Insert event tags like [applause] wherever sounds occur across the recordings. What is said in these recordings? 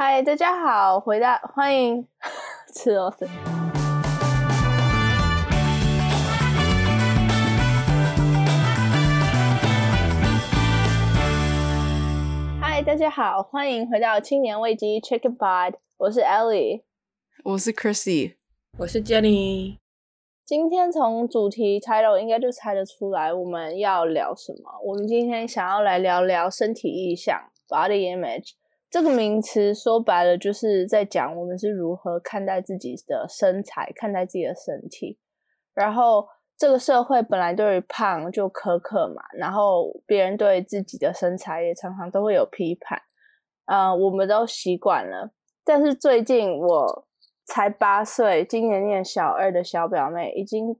嗨，大家好，回到欢迎吃螺丝。嗨，大家好，欢迎回到青年危机 Chicken Pod，我是 Ellie，我是 Chrissy，我是 Jenny。今天从主题 title 应该就猜得出来我们要聊什么。我们今天想要来聊聊身体意向 （body image）。这个名词说白了就是在讲我们是如何看待自己的身材，看待自己的身体。然后这个社会本来对于胖就苛刻嘛，然后别人对自己的身材也常常都会有批判，呃，我们都习惯了。但是最近我才八岁，今年念小二的小表妹已经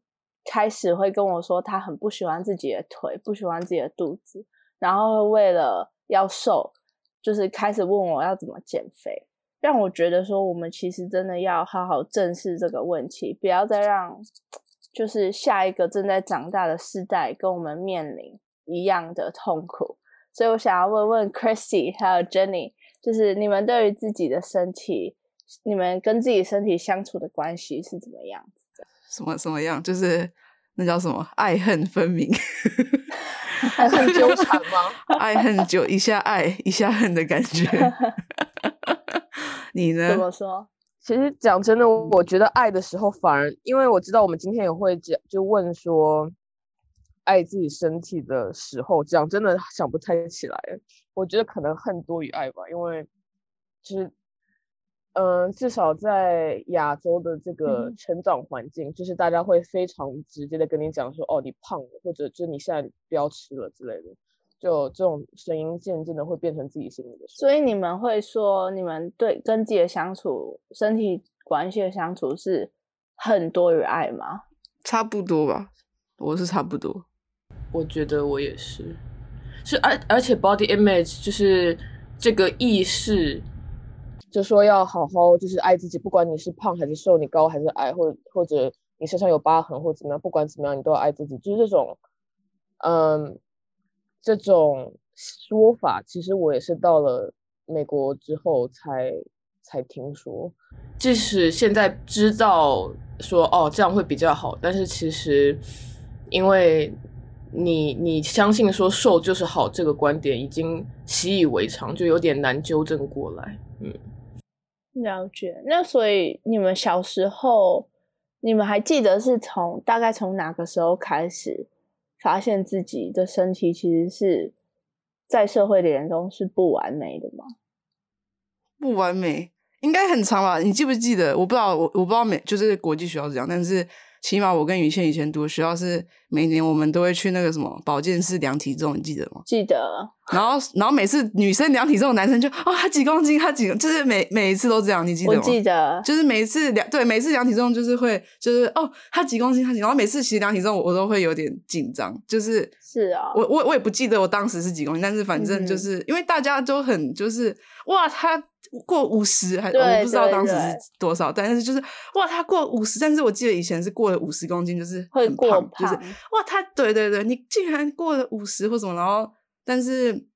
开始会跟我说，她很不喜欢自己的腿，不喜欢自己的肚子，然后为了要瘦。就是开始问我要怎么减肥，让我觉得说我们其实真的要好好正视这个问题，不要再让就是下一个正在长大的世代跟我们面临一样的痛苦。所以我想要问问 Chrissy 还有 Jenny，就是你们对于自己的身体，你们跟自己身体相处的关系是怎么样子的？什么什么样？就是那叫什么爱恨分明。[laughs] 爱恨纠缠吗？[laughs] 爱恨就一下爱一下恨的感觉。你呢？怎么说？其实讲真的，我觉得爱的时候反而，因为我知道我们今天也会讲，就问说爱自己身体的时候，讲真的想不太起来。我觉得可能恨多于爱吧，因为其实。嗯，至少在亚洲的这个成长环境，就是大家会非常直接的跟你讲说，哦，你胖了，或者就是你现在不要吃了之类的，就这种声音渐渐的会变成自己心里的。所以你们会说，你们对跟自己的相处、身体关系的相处是很多于爱吗？差不多吧，我是差不多。我觉得我也是，是而而且 body image 就是这个意识。就说要好好就是爱自己，不管你是胖还是瘦，你高还是矮，或或者你身上有疤痕或怎么样，不管怎么样，你都要爱自己。就是这种，嗯，这种说法，其实我也是到了美国之后才才听说。即使现在知道说哦这样会比较好，但是其实因为你你相信说瘦就是好这个观点已经习以为常，就有点难纠正过来。嗯。了解，那所以你们小时候，你们还记得是从大概从哪个时候开始发现自己的身体其实是在社会的眼中是不完美的吗？不完美应该很长吧？你记不记得？我不知道，我我不知道美就是国际学校这样，但是。起码我跟于倩以前读的学校是每年我们都会去那个什么保健室量体重，你记得吗？记得。然后，然后每次女生量体重，男生就哦，他几公斤，他几，就是每每一次都这样，你记得吗？我记得。就是每一次量，对，每次量体重就是会，就是哦，他几公斤，他几，然后每次其实量体重我都会有点紧张，就是是啊，我我我也不记得我当时是几公斤，但是反正就是因为大家都很就是哇他。过五十还我不知道当时是多少，但是就是哇，他过五十，但是我记得以前是过了五十公斤，就是很胖，就是哇，他对对对，你竟然过了五十或什么，然后但是，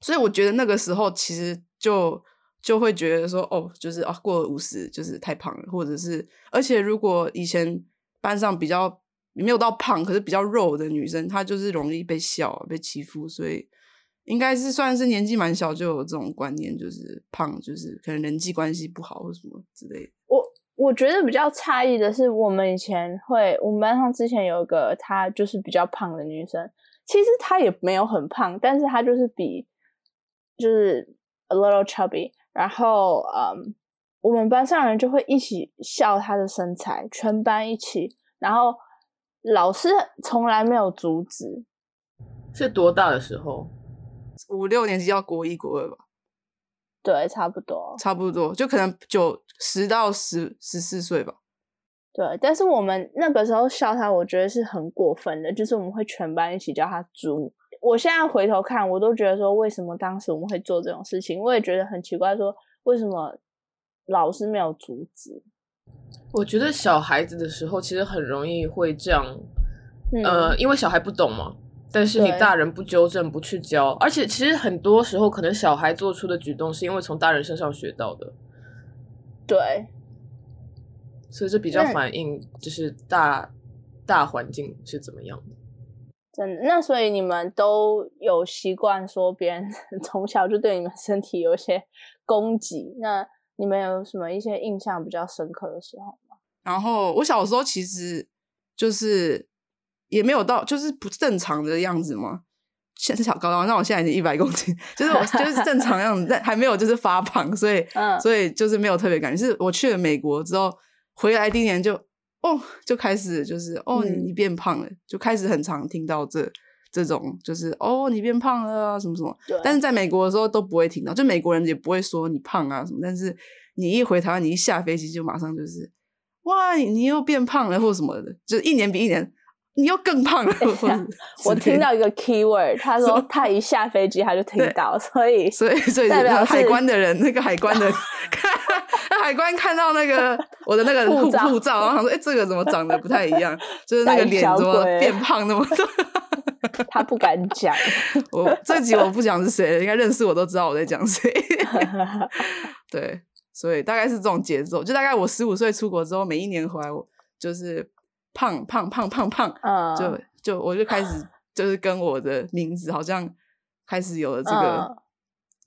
所以我觉得那个时候其实就就会觉得说，哦，就是啊，过了五十就是太胖了，或者是而且如果以前班上比较没有到胖，可是比较肉的女生，她就是容易被笑、被欺负，所以。应该是算是年纪蛮小就有这种观念，就是胖就是可能人际关系不好或什么之类的。我我觉得比较诧异的是，我们以前会，我们班上之前有一个她就是比较胖的女生，其实她也没有很胖，但是她就是比就是 a little chubby。然后嗯，我们班上人就会一起笑她的身材，全班一起，然后老师从来没有阻止。是多大的时候？五六年级要国一国二吧，对，差不多，差不多，就可能九十到十十四岁吧。对，但是我们那个时候笑他，我觉得是很过分的，就是我们会全班一起叫他猪。我现在回头看，我都觉得说，为什么当时我们会做这种事情？我也觉得很奇怪，说为什么老师没有阻止？我觉得小孩子的时候其实很容易会这样，呃，因为小孩不懂嘛。但是你大人不纠正、不去教，而且其实很多时候可能小孩做出的举动是因为从大人身上学到的。对，所以这比较反映就是大大环境是怎么样的。真的，那所以你们都有习惯说别人 [laughs] 从小就对你们身体有一些攻击，那你们有什么一些印象比较深刻的时候吗？然后我小时候其实就是也没有到就是不正常的样子嘛，现在小高高，那我现在已经一百公斤，[laughs] 就是我就是正常样子，[laughs] 但还没有就是发胖，所以所以就是没有特别感觉。是我去了美国之后回来第一年就哦就开始就是哦你你变胖了，就开始很常听到这这种就是哦你变胖了啊什么什么，但是在美国的时候都不会听到，就美国人也不会说你胖啊什么，但是你一回台湾，你一下飞机就马上就是。哇，你又变胖了，或者什么的，就是一年比一年，你又更胖了。我听到一个 key word，他说他一下飞机他就听到，所以所以所以代表海关的人，那个海关的 [laughs] 看，海关看到那个 [laughs] 我的那个护护照，然后说，哎，这个怎么长得不太一样？[laughs] 就是那个脸怎么变胖那么多？他不敢讲。我这集我不讲是谁，应该认识我都知道我在讲谁。对。所以大概是这种节奏，就大概我十五岁出国之后，每一年回来我就是胖胖胖胖胖，就就我就开始就是跟我的名字好像开始有了这个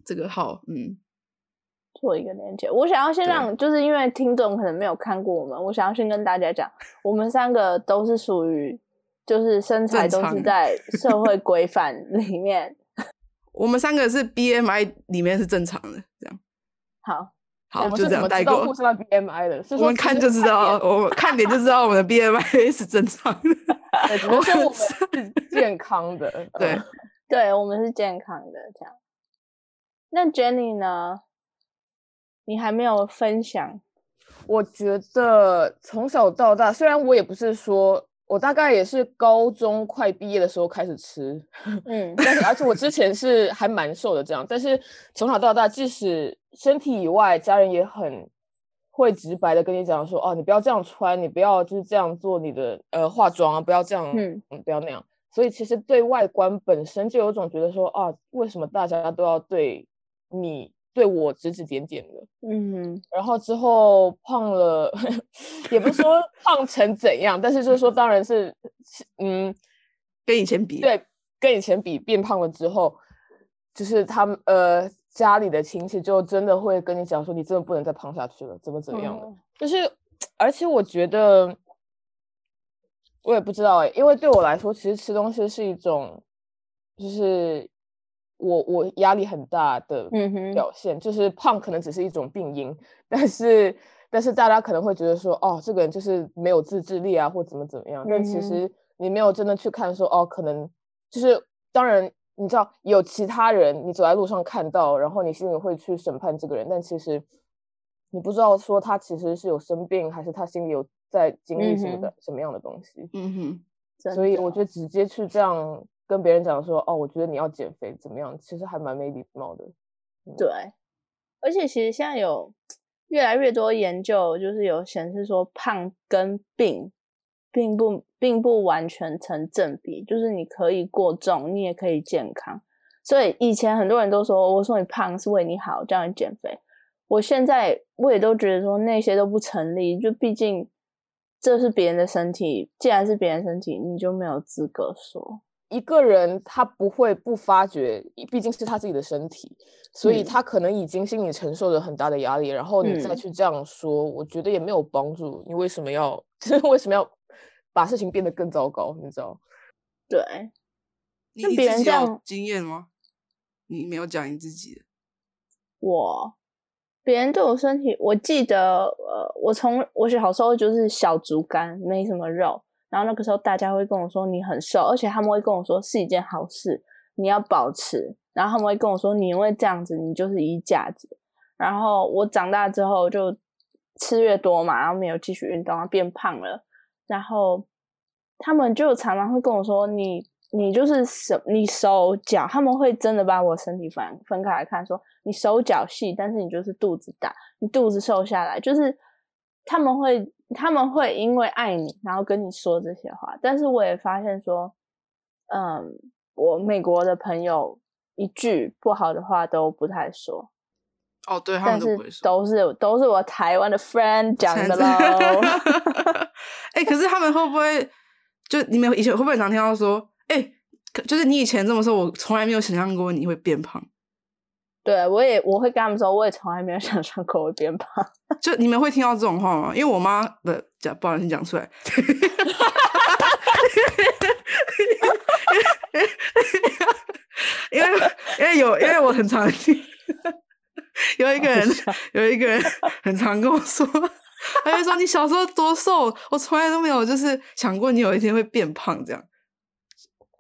这个号，嗯，做一个连接。我想要先让，就是因为听众可能没有看过我们，我想要先跟大家讲，我们三个都是属于就是身材都是在社会 [laughs] 规范里面，[laughs] 我们三个是 BMI 里面是正常的，这样。好。好，就这样带过。互相 BMI 的，我们看就知道，我们 [laughs] 看脸就知道我们的 BMI 是正常的。我们是健康的，[laughs] 对，对我们是健康的。这样，那 Jenny 呢？你还没有分享？我觉得从小到大，虽然我也不是说。我大概也是高中快毕业的时候开始吃，嗯，[laughs] 但是而且我之前是还蛮瘦的这样，但是从小到大，即使身体以外，家人也很会直白的跟你讲说，哦，你不要这样穿，你不要就是这样做你的呃化妆啊，不要这样，嗯，不要那样。所以其实对外观本身就有种觉得说，啊，为什么大家都要对你？对我指指点点的，嗯，然后之后胖了，[laughs] 也不是说胖成怎样，但是就是说，当然是，嗯，跟以前比，对，跟以前比变胖了之后，就是他们呃家里的亲戚就真的会跟你讲说，你真的不能再胖下去了，怎么怎么样的，就是，而且我觉得，我也不知道哎，因为对我来说，其实吃东西是一种，就是。我我压力很大的表现，就是胖可能只是一种病因，但是但是大家可能会觉得说，哦，这个人就是没有自制力啊，或怎么怎么样。但其实你没有真的去看说，哦，可能就是当然你知道有其他人，你走在路上看到，然后你心里会去审判这个人，但其实你不知道说他其实是有生病，还是他心里有在经历什么的什么样的东西。嗯哼，所以我觉得直接去这样。跟别人讲说哦，我觉得你要减肥怎么样？其实还蛮没礼貌的。对，而且其实现在有越来越多研究，就是有显示说胖跟病并不并不完全成正比，就是你可以过重，你也可以健康。所以以前很多人都说，我说你胖是为你好，叫你减肥。我现在我也都觉得说那些都不成立，就毕竟这是别人的身体，既然是别人身体，你就没有资格说。一个人他不会不发觉，毕竟是他自己的身体，所以他可能已经心里承受着很大的压力，然后你再去这样说，我觉得也没有帮助。你为什么要？[laughs] 为什么要把事情变得更糟糕？你知道？对。那别人这样经验吗？你没有讲你自己的。我，别人对我身体，我记得，呃，我从我小时候就是小竹竿，没什么肉。然后那个时候，大家会跟我说你很瘦，而且他们会跟我说是一件好事，你要保持。然后他们会跟我说，你因为这样子，你就是衣架子。然后我长大之后就吃越多嘛，然后没有继续运动，变胖了。然后他们就常常会跟我说，你你就是手你手脚，他们会真的把我身体分分开来看，说你手脚细，但是你就是肚子大，你肚子瘦下来，就是他们会。他们会因为爱你，然后跟你说这些话。但是我也发现说，嗯，我美国的朋友一句不好的话都不太说。哦，对，他但是们都不会说。都是都是我台湾的 friend 讲的喽。[laughs] 哎、可是他们会不会就你们以前会不会常听到说，哎、可就是你以前这么说，我从来没有想象过你会变胖。对，我也我会跟他们说，我也从来没有 [laughs] 想象过会变胖。[laughs] 就你们会听到这种话吗？因为我妈不讲，不好意思讲出来。[laughs] 因为因为有因为我很常听，有一个人有一个人很常跟我说，他就说你小时候多瘦，我从来都没有就是想过你有一天会变胖这样。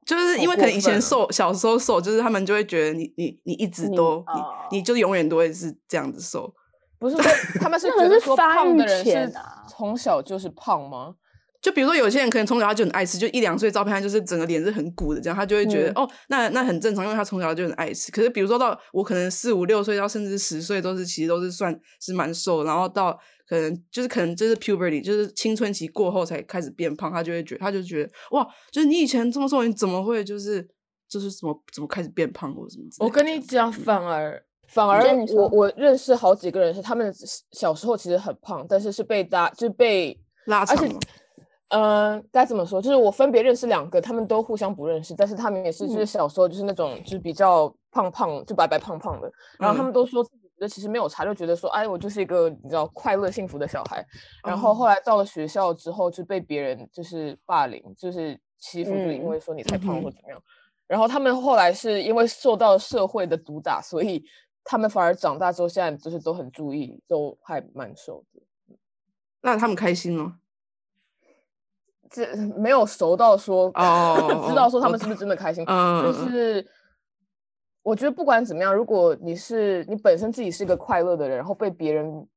就是因为可能以前瘦，小时候瘦，就是他们就会觉得你你你一直你都哦你你就永远都会是这样子瘦。不是他们是 [laughs] 觉得说胖的人是从小就是胖吗？就比如说有些人可能从小他就很爱吃，就一两岁照片他就是整个脸是很鼓的，这样他就会觉得、嗯哦，那那很正常，因为他从小就很爱吃。可是比如说到我可能四五六岁到甚至十岁都是其实都是算是蛮瘦，然后到可能就是可能就是 puberty 就是青春期过后才开始变胖，他就会觉得他就觉得哇，就是你以前这么瘦，你怎么会就是就是怎么怎么开始变胖或者什么？我跟你讲，反而反而我我认识好几个人是他们小时候其实很胖，但是是被大就被拉长嘛，呃该怎么说？就是我分别认识两个，他们都互相不认识，但是他们也是就是嗯小时候就是那种就是比较胖胖就白白胖胖的，然后他嗯们都说自己觉得其实没有差，就觉得说哎我就是一个你知道快乐幸福的小孩，然后哦后来到了学校之后就被别人就是霸凌，就是欺负，就因嗯为说你太胖或怎么样。然后他们后来是因为受到社会的毒打，所以他们反而长大之后，现在就是都很注意，都还蛮瘦的。那他们开心吗？这没有熟到说哦 [laughs] 知道说他我们是不是真的开心，嗯，就是我觉得不管怎么样，如果你是你本身自己是一个快乐的人，然后被别人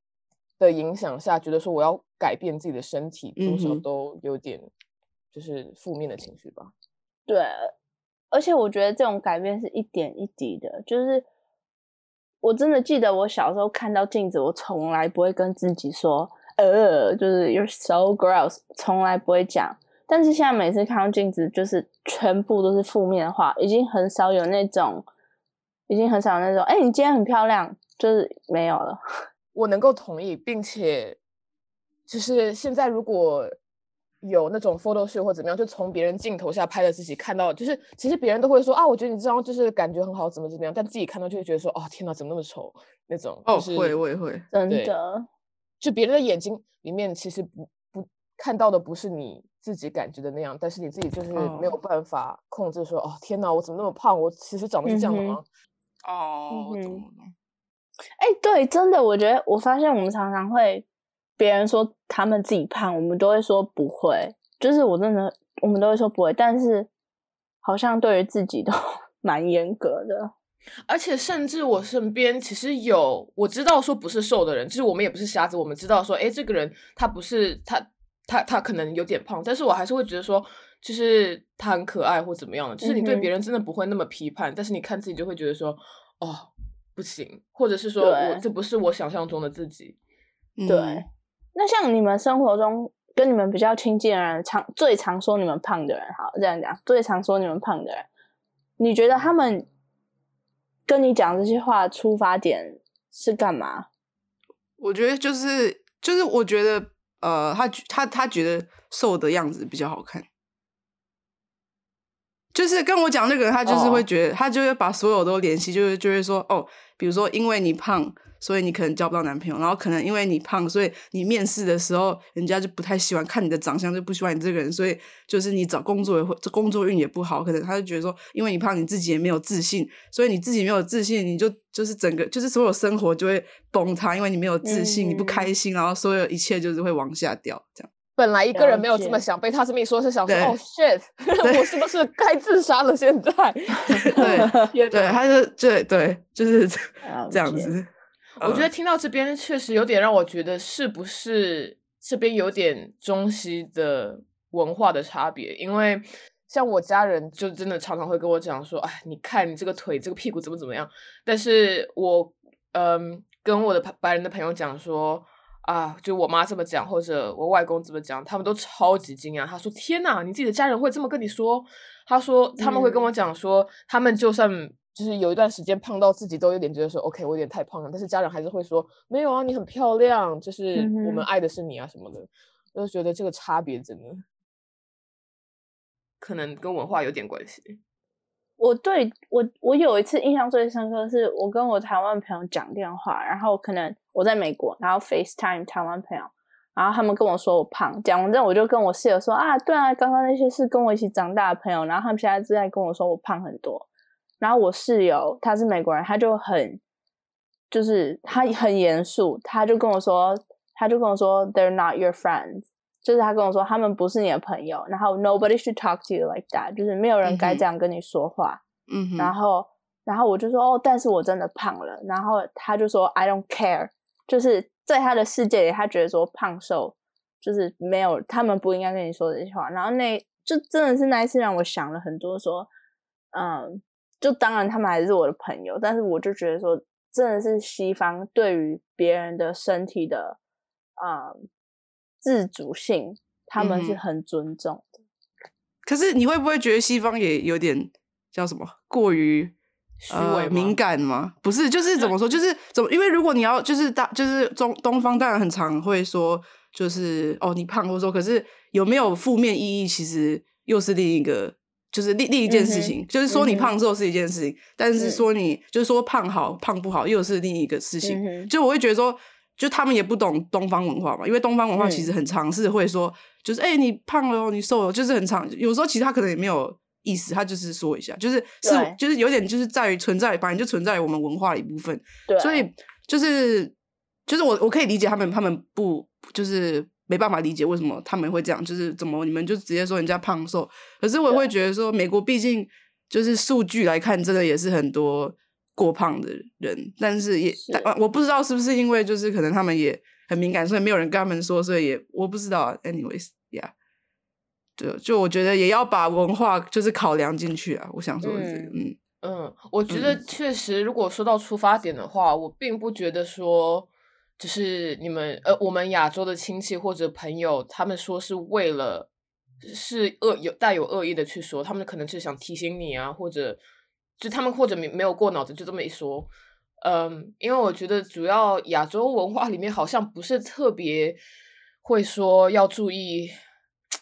的影响下，觉得说我要改变自己的身体，多少都有点就是负面的情绪吧。对，而且我觉得这种改变是一点一滴的，就是我真的记得我小时候看到镜子，我从来不会跟自己说，呃，就是 you're so gross，从来不会讲。但是现在每次看到镜子，就是全部都是负面的话，已经很少有那种，已经很少有那种，哎、你今天很漂亮，就是没有了。[laughs] 我能够同意，并且就是现在如果有那种 photo shoot 或怎么样，就从别人镜头下拍的自己看到，就是其实别人都会说啊，我觉得你这张就是感觉很好，怎么怎么样，但自己看到就会觉得说，哦天哪，怎么那么丑那种。哦就是会我也会，真的，就别人的眼睛里面其实不不看到的不是你自己感觉的那样，但是你自己就是没有哦办法控制说，哦天哪，我怎么那么胖？我其实长得是这样的吗？哦。哎、对，真的，我觉得我发现我们常常会别人说他们自己胖，我们都会说不会，就是我真的我们都会说不会，但是好像对于自己都 [laughs] 蛮严格的。而且甚至我身边其实有我知道说不是瘦的人，就是我们也不是瞎子，我们知道说，哎，这个人他不是他他他可能有点胖，但是我还是会觉得说，就是他很可爱或怎么样的，就是你对别人。真的不会那么批判，但是你看自己就会觉得说，哦，不行，或者是说我这不是我想象中的自己。嗯。对，那像你们生活中跟你们比较亲近的人，常最常说你们胖的人，好这样讲，最常说你们胖的人，你觉得他们跟你讲这些话出发点是干嘛？我觉得就是就是我觉得呃，他他他觉得瘦的样子比较好看。就是跟我讲那个人，他就是会哦觉得他就会把所有都联系，就是就会说哦，比如说因为你胖，所以你可能交不到男朋友，然后可能因为你胖，所以你面试的时候，人家就不太喜欢看你的长相，就不喜欢你这个人，所以就是你找工作也会工作运也不好，可能他就觉得说，因为你胖，你自己也没有自信，所以你自己没有自信，你就就是整个就是所有生活就会崩塌，因为你没有自信，你不嗯开心，然后所有一切就是会往下掉，这样。[laughs] 本来一个人了没有这么想，被他这么一说，是想说对哦 [laughs] shit，我是不是该自杀了？现在，[laughs] 对对，他就对对，就是了这样子。我觉得嗯听到这边确实有点让我觉得，是不是这边有点中西的文化的差别？因为像我家人就真的常常会跟我讲说，哎，你看你这个腿、这个屁股怎么怎么样。但是我嗯跟我的白白人的朋友讲说，啊，就我妈这么讲，或者我外公这么讲，他们都超级惊讶。他说：“天呐，你自己的家人会这么跟你说？”他说：“他们会跟我讲说，他们就算就是有一段时间胖到自己都有点觉得说，OK，我有点太胖了，但是家人还是会说，没有啊，你很漂亮，就是我们爱的是你啊什么的。”就觉得这个差别真的可能跟文化有点关系。我对我我有一次印象最深刻，是我跟我台湾朋友讲电话，然后可能我在美国，然后 FaceTime 台湾朋友，然后他们跟我说我胖，讲完之后我就跟我室友说啊，对啊，刚刚那些是跟我一起长大的朋友，然后他们现在正在跟我说我胖很多，然后我室友他是美国人，他就很就是他很严肃，他就跟我说，他就跟我说 They're not your friends，就是他跟我说他们不是你的朋友，然后 Nobody should talk to you like that，就是没有人该这样跟你说话。嗯，然后，然后我就说哦，但是我真的胖了。然后他就说 I don't care，就是在他的世界里，他觉得说胖瘦就是没有，他们不应该跟你说这些话。然后那就真的是那一次让我想了很多，说嗯，就当然他们还是我的朋友，但是我就觉得说，真的是西方对于别人的身体的啊自主性，他们是很尊重的。可是你会不会觉得西方也有点？叫什么？过于呃敏感吗？不是，就是怎么说？就是 [laughs] 怎么？因为如果你要就是大就是中东方当然很常会说，就是哦你胖，或者说可是有没有负面意义？其实又是另一个，就是另另一件事情。就是说你胖瘦是一件事情，但是说你就是说胖好胖不好又是另一个事情。就我会觉得说，就他们也不懂东方文化嘛，因为东方文化其实很常是会说，就是哎你胖了，你瘦了，就是很常有时候其实他可能也没有。意思，他就是说一下，就是是，就是有点，就是在于存在，反正就存在于我们文化的一部分。对，所以就是就是我我可以理解他们，他们不就是没办法理解为什么他们会这样，就是怎么你们就直接说人家胖瘦。可是我会觉得说，美国毕竟就是数据来看，真的也是很多过胖的人，但是也我不知道是不是因为就是可能他们也很敏感，所以没有人跟他们说，所以也我不知道。Anyways，yeah。对，就我觉得也要把文化就是考量进去啊。我想说的是，嗯嗯，我觉得确实，如果说到出发点的话，我并不觉得说，就是你们呃，我们亚洲的亲戚或者朋友，他们说是为了是恶有带有恶意的去说，他们可能是想提醒你啊，或者就他们或者没没有过脑子就这么一说，嗯，因为我觉得主要亚洲文化里面好像不是特别会说要注意。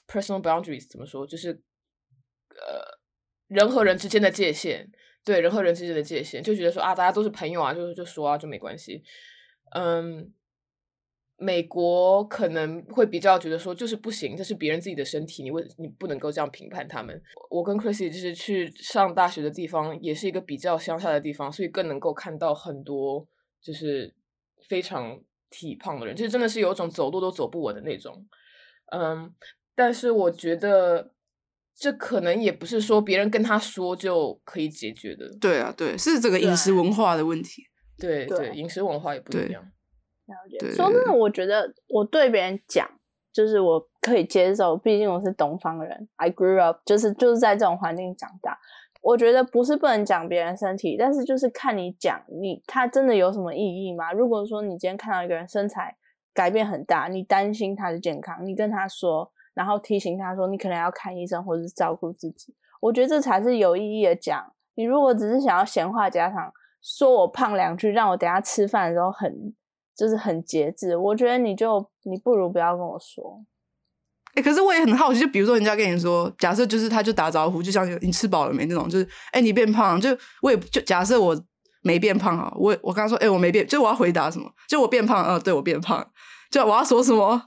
Personal boundaries 怎么说？就是呃，人和人之间的界限，对人和人之间的界限，就觉得说啊，大家都是朋友啊，就是就说啊，就没关系。嗯，美国可能会比较觉得说，就是不行，这是别人自己的身体，你为你不能够这样评判他们。我跟 Chrissy 就是去上大学的地方，也是一个比较乡下的地方，所以更能够看到很多就是非常体胖的人，就是真的是有种走路都走不稳的那种。嗯。但是我觉得，这可能也不是说别人跟他说就可以解决的。对啊，对，是这个饮食文化的问题。对对，饮食文化也不一样。了解。说真的，我觉得我对别人讲，就是我可以接受，毕竟我是东方人，I grew up，就是就是在这种环境长大。我觉得不是不能讲别人身体，但是就是看你讲你他真的有什么意义吗？如果说你今天看到一个人身材改变很大，你担心他的健康，你跟他说。然后提醒他说：“你可能要看医生，或者是照顾自己。”我觉得这才是有意义的讲。你如果只是想要闲话家常，说我胖两句，让我等下吃饭的时候很就是很节制，我觉得你就你不如不要跟我说。哎，可是我也很好奇，就比如说人家跟你说，假设就是他就打招呼，就像你吃饱了没那种，就是哎你变胖，就我也就假设我没变胖啊，我我刚刚说哎我没变，就我要回答什么？就我变胖，嗯，对我变胖，就我要说什么？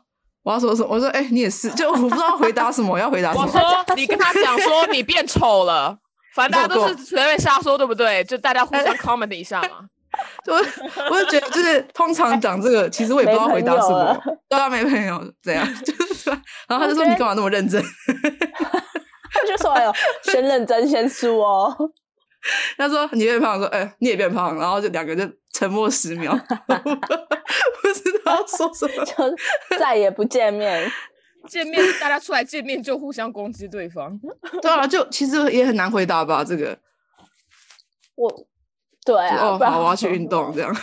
我要说什么？我说，哎，你也是，就我不知道回答什么，我要回答什么？我说，你跟他讲说你变丑了，反正大家都是随便瞎说，对不对？就大家互相 comment 一下嘛。[laughs] 我我就觉得，就是通常讲这个，其实我也不知道回答什么。对啊，没朋友，这样 [laughs] 就是。然后他就说：“你干嘛那么认真？” [laughs] 他就说：“哎呦，先认真先输哦。”他说：“你变胖。”说：“哎，你也变胖。”然后就两个就沉默十秒。不知道说什么，就再也不见面。见面，大家出来见面就互相攻击对方。[laughs] 对啊，就其实也很难回答吧。这个，我对啊，哦，好，我要去 [laughs] 运动，这样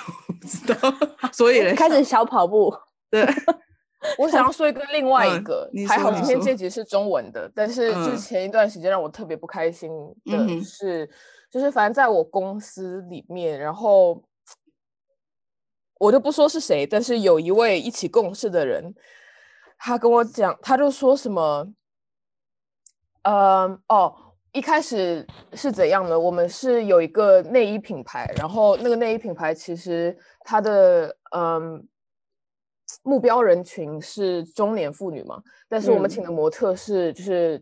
不知道。所以开始小跑步。对，我想要说一个另外一嗯个，你还好今天这集是中文的，但是就嗯前一段时间让我特别不开心的是，就是反正在我公司里面，然后我就不说是谁，但是有一位一起共事的人，他跟我讲，他就说什么，嗯，哦。一开始是怎样的？我们是有一个内衣品牌，然后那个内衣品牌其实它的嗯目标人群是中年妇女嘛，但是我们嗯请的模特是就是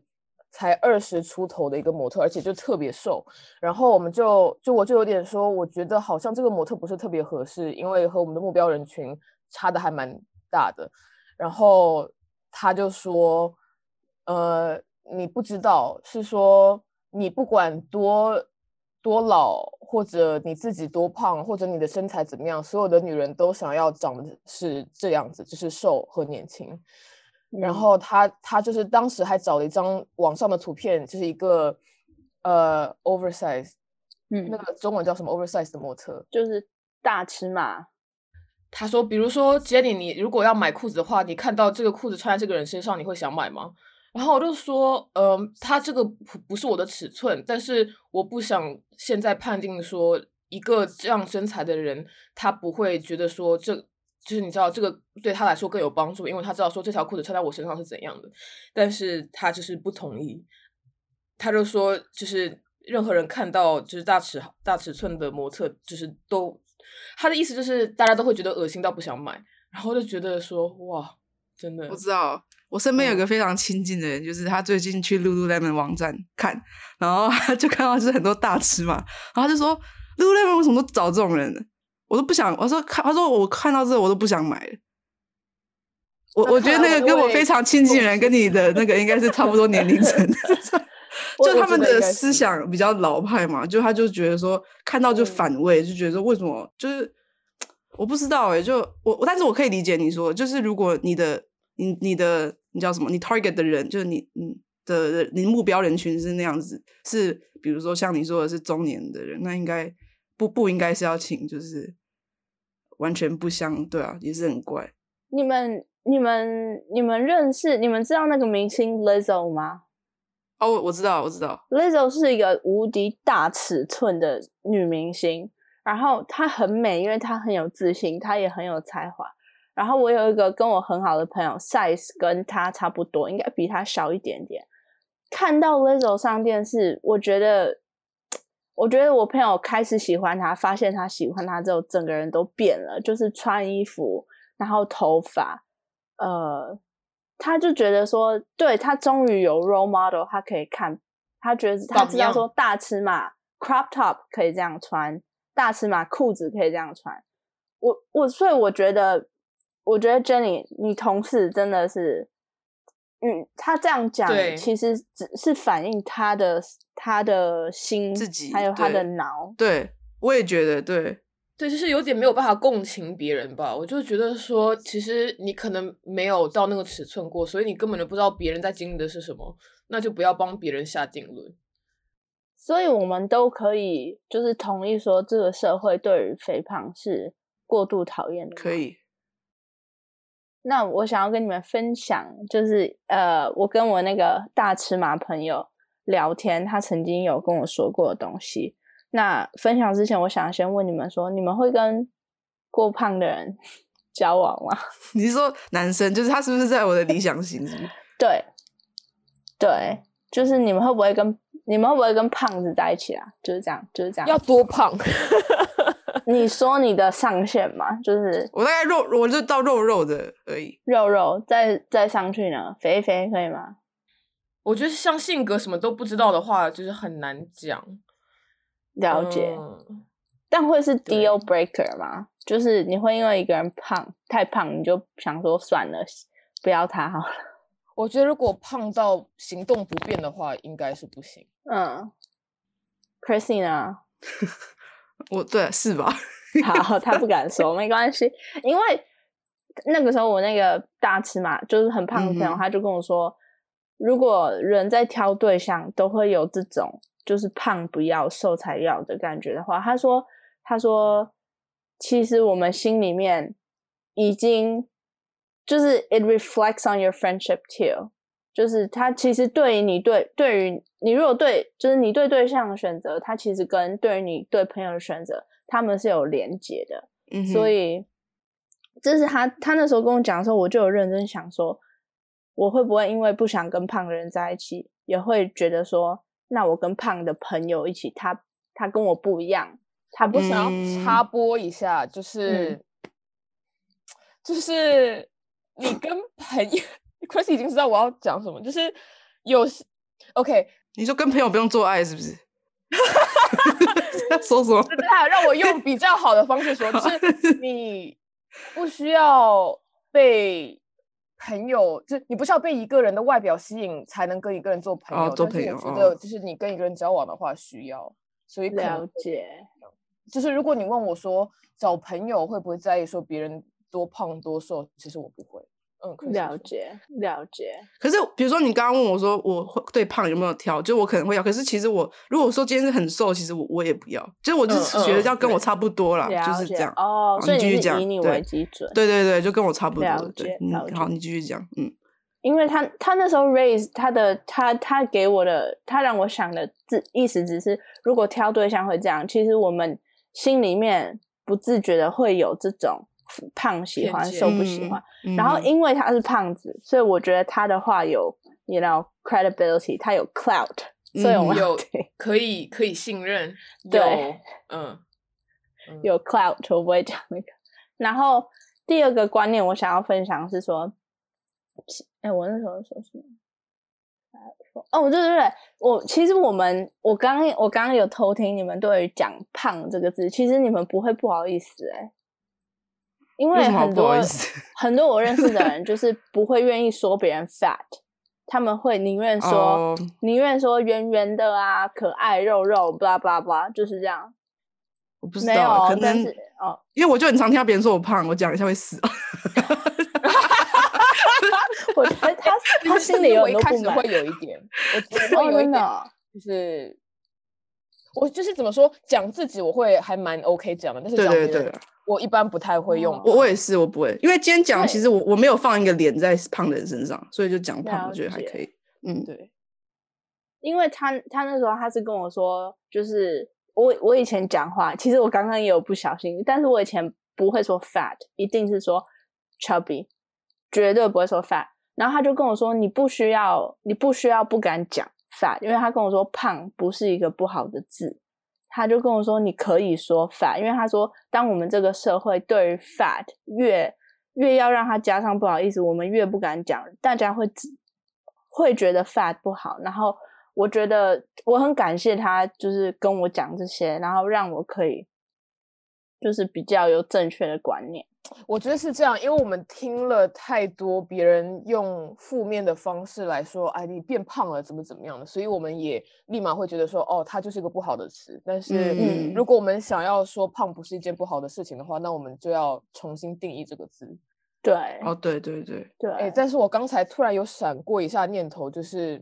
才二十出头的一个模特，而且就特别瘦。然后我们就就我就有点说，我觉得好像这个模特不是特别合适，因为和我们的目标人群差的还蛮大的。然后他就说，呃，你不知道，是说你不管多多老，或者你自己多胖，或者你的身材怎么样，所有的女人都想要长得是这样子，就是瘦和年轻。然嗯。后他他就是当时还找了一张网上的图片，就是一个呃 oversize，嗯。那个中文叫什么？oversize 的模特，就是大尺码，他说，比如说 Jenny，你如果要买裤子的话，你看到这个裤子穿在这个人身上，你会想买吗？然后我就说，嗯、他这个不不是我的尺寸，但是我不想现在判定说一个这样身材的人，他不会觉得说这就是你知道这个对他来说更有帮助，因为他知道说这条裤子穿在我身上是怎样的，但是他就是不同意，他就说就是任何人看到就是大尺大尺寸的模特，就是都他的意思就是大家都会觉得恶心到不想买，然后就觉得说哇，真的不知道，我身边有嗯个非常亲近的人，就是他最近去 Lululemon 网站看，然后他就看到就是很多大尺码，然后他就说 Lululemon 为什么都找这种人呢？我都不想，我说看，他说我看到这个我都不想买了。我我觉得那个跟我非常亲近的人，跟你的那个应该是差不多年龄层 [laughs] [laughs] 就他们的思想比较老派嘛，就他就觉得说看到就嗯。反胃，就觉得说为什么就是我不知道哎、就我我但是我可以理解你说，就是如果你的你你的你叫什么，你 target 的人就是你你的你目标人群是那样子，是比如说像你说的是中年的人，那应该不不应该是要请就是完全不相对啊，也是很怪。你们、你们、你们认识、你们知道那个明星 Lizzo 吗哦，我知道我知道，？Lizzo 是一个无敌大尺寸的女明星，然后她很美，因为她很有自信，她也很有才华。然后我有一个跟我很好的朋友，size 跟她差不多，应该比她小一点点。看到 Lizzo 上电视，我觉得，我觉得我朋友开始喜欢她，发现她喜欢她之后，整个人都变了，就是穿衣服，然后头发，呃，他就觉得说，对他终于有 role model，他可以看，他觉得他知道说大尺码 crop top 可以这样穿，大尺码裤子可以这样穿。我我所以我觉得，我觉得 Jenny，你同事真的是，嗯，他这样讲对其实只是反映他的他的心自己还有他的脑。对我也觉得对，对，就是有点没有办法共情别人吧。我就觉得说，其实你可能没有到那个尺寸过，所以你根本就不知道别人在经历的是什么，那就不要帮别人下定论。所以我们都可以就是同意说，这个社会对于肥胖是过度讨厌的。可。以。那我想要跟你们分享，就是呃，我跟我那个大尺码朋友聊天，他曾经有跟我说过的东西。那分享之前，我想先问你们说，你们会跟过胖的人 [laughs] 交往吗？[laughs] 你是说男生，就是他是不是在我的理想型？[laughs] 对，对，就是你们会不会跟你们会不会跟胖子在一起啊？就是这样，就是这样。要多胖？你说你的上限嘛，就是我大概肉，我就到肉肉的而已。肉肉再再上去呢，肥肥可以吗？我觉得像性格什么都不知道的话，就是很难讲。了解，嗯但会是 deal breaker 吗？就是你会因为一个人胖太胖，你就想说算了，不要他好了。我觉得如果胖到行动不便的话，应该是不行。嗯，Chrissy 呢？[laughs] 我对是吧？好，他不敢说，没关系，因为那个时候我那个大尺码就是很胖的朋友，嗯他就跟我说，如果人在挑对象都会有这种就是胖不要瘦才要的感觉的话，他说，他说其实我们心里面已经就是 it reflects on your friendship too。就是他其实对于你对对于你如果对就是你对对象的选择，他其实跟对于你对朋友的选择，他们是有连结的。嗯，所以这是他他那时候跟我讲的时候，我就有认真想说，我会不会因为不想跟胖的人在一起，也会觉得说，那我跟胖的朋友一起，他他跟我不一样，他不我想嗯要插播一下，就是、就是你跟朋友，[laughs] Chris 已经知道我要讲什么，就是有 OK，你说跟朋友不用做爱是不是？[laughs] 说什么？那让我用比较好的方式说，就是 [laughs] 你不需要被朋友，就是你不是要被一个人的外表吸引才能跟一个人做朋友。哦做但是朋友哦我觉得就是你跟一个人交往的话需要，所以了解，就是如果你问我说找朋友会不会在意说别人多胖多瘦，其实我不会。嗯了。解，了解，可是比如说你刚刚问我说我会对胖有没有挑，就我可能会要，可是其实我如果说今天是很瘦，其实我我也不要，就是我就是觉得要跟我差不多啦，就是这样。哦，所以你继续讲以你为基准，对对对，就跟我差不多。对解，嗯好，你继续讲。嗯，[laughs] 因为他他那时候 raise 他的他他给我的他让我想的字意思只是，如果挑对象会这样，其实我们心里面不自觉的会有这种胖喜欢瘦不喜欢，嗯然后嗯因为他是胖子，所以我觉得他的话有 you know credibility，他有 clout，所以我们嗯有可以可以信任，对嗯 [laughs] 嗯有 clout，我不会讲那个。然后第二个观念我想要分享是说，哎，我那时候说什么？哦，对对对，我其实我们我刚刚我刚刚有偷听你们对于讲“胖”这个字，其实你们不会不好意思哎、因为很多 [laughs] 很多我认识的人就是不会愿意说别人 fat，他们会宁愿说、哦宁愿说圆圆的啊，可爱肉肉，blah blah blah，就是这样。我不知没道，可能是哦，因为我就很常听到别人说我胖，我讲一下会死。[laughs] 我觉得他 [laughs] 他心里有我很多不满一开始会。有一点，我觉得哦会有一点，就是我就是怎么说讲自己，我会还蛮 OK 讲的，但是对讲别人我一般不太会用哦。我我也是，我不会，因为今天讲其实我我没有放一个脸在胖的人身上，所以就讲胖，我觉得还可以。嗯，对，因为他他那时候他是跟我说，就是我我以前讲话，其实我刚刚也有不小心，但是我以前不会说 fat，一定是说 chubby，绝对不会说 fat。然后他就跟我说，你不需要，你不需要不敢讲 fat，因为他跟我说胖不是一个不好的字。他就跟我说，你可以说 fat，因为他说，当我们这个社会对于 fat 越越要让他加上不好意思，我们越不敢讲，大家会会觉得 fat 不好。然后我觉得我很感谢他，就是跟我讲这些，然后让我可以就是比较有正确的观念。我觉得是这样，因为我们听了太多别人用负面的方式来说，哎，你变胖了，怎么怎么样的，所以我们也立马会觉得说，哦，它就是一个不好的词。但是，嗯如果我们想要说胖不是一件不好的事情的话，那我们就要重新定义这个字。对，哦，对对对，对，哎、但是我刚才突然有闪过一下念头，就是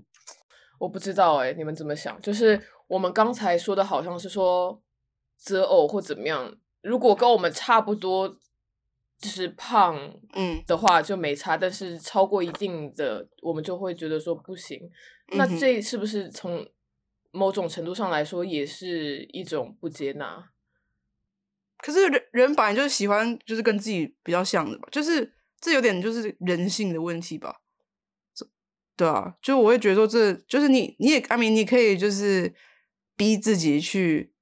我不知道哎、你们怎么想？就是我们刚才说的好像是说择偶或怎么样，如果跟我们差不多，就是胖嗯的话就没差，但是超过一定的，我们就会觉得说不行。那这是不是从某种程度上来说，也是一种不接纳？可是人人本来就是喜欢就是跟自己比较像的吧，就是这有点就是人性的问题吧。这对啊，就我会觉得说这就是你你也阿明你可以就是逼自己去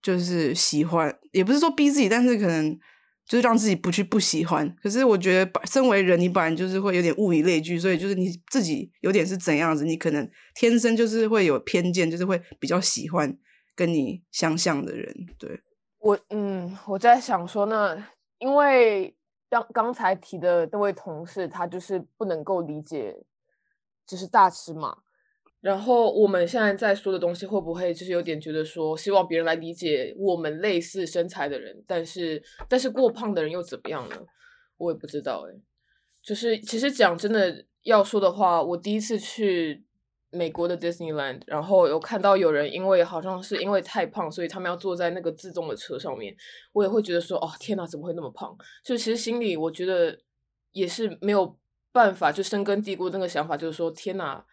就是喜欢，也不是说逼自己，但是可能就是让自己不去不喜欢。可是我觉得身为人，你本来就是会有点物以类聚，所以就是你自己有点是怎样子，你可能天生就是会有偏见，就是会比较喜欢跟你相像的人。对，我嗯，我在想说呢，因为刚刚才提的那位同事，他就是不能够理解，就是大尺码。然后我们现在在说的东西，会不会就是有点觉得说，希望别人来理解我们类似身材的人，但是但是过胖的人又怎么样呢？我也不知道哎、就是其实讲真的要说的话，我第一次去美国的 Disneyland，然后有看到有人因为好像是因为太胖，所以他们要坐在那个自动的车上面，我也会觉得说，哦天哪，怎么会那么胖？就其实心里我觉得也是没有办法就深根蒂固那个想法，就是说天哪，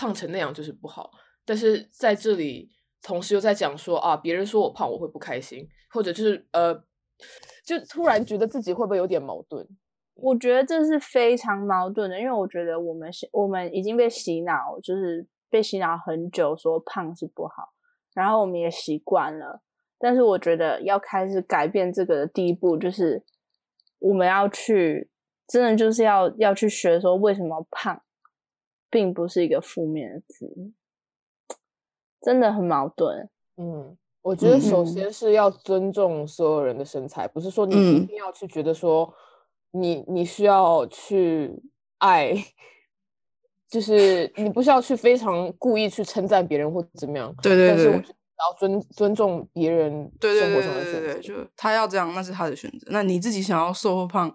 胖成那样就是不好。但是在这里，同时又在讲说啊，别人说我胖，我会不开心，或者就是呃，就突然觉得自己会不会有点矛盾？我觉得这是非常矛盾的，因为我觉得我们我们已经被洗脑，就是被洗脑很久，说胖是不好，然后我们也习惯了。但是我觉得要开始改变这个的第一步，就是我们要去，真的就是要要去学说为什么胖，并不是一个负面的字，真的很矛盾。嗯，我觉得首先是要尊重所有人的身材，不是说你一定要去觉得说你你需要去爱，就是你不需要去非常故意去称赞别人或怎么样。对对对。要尊尊重别人生活上的选择，就他要这样，那是他的选择。那你自己想要瘦或胖，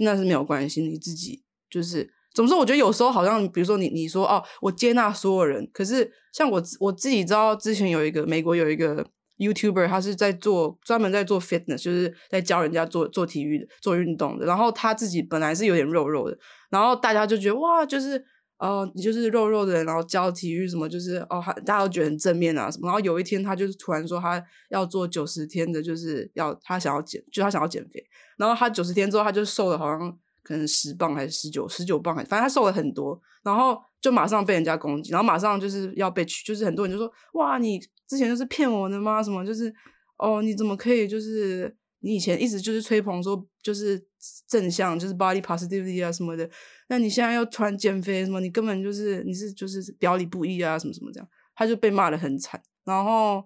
那是没有关系。你自己就是怎么说？我觉得有时候好像，比如说你你说哦，我接纳所有人，可是像我我自己知道，之前有一个美国有一个 YouTuber，他是在做专门在做 fitness，就是在教人家做做体育、做运动的。然后他自己本来是有点肉肉的，然后大家就觉得哇，就是。哦，你就是肉肉的人，然后教体育什么，就是哦，大家都觉得很正面啊什么。然后有一天，他就是突然说他要做九十天的，就是要他想要减，就他想要减肥。然后他九十天之后，他就瘦了，好像可能十磅还是十九十九磅，反正他瘦了很多。然后就马上被人家攻击，然后马上就是要被取，就是很多人就说哇，你之前就是骗我的吗？什么就是哦，你怎么可以就是。你以前一直就是吹捧说就是正向，就是 body positivity 啊什么的，那你现在又突然减肥什么，你根本就是你是就是表里不一啊什么什么这样，他就被骂的很惨。然后，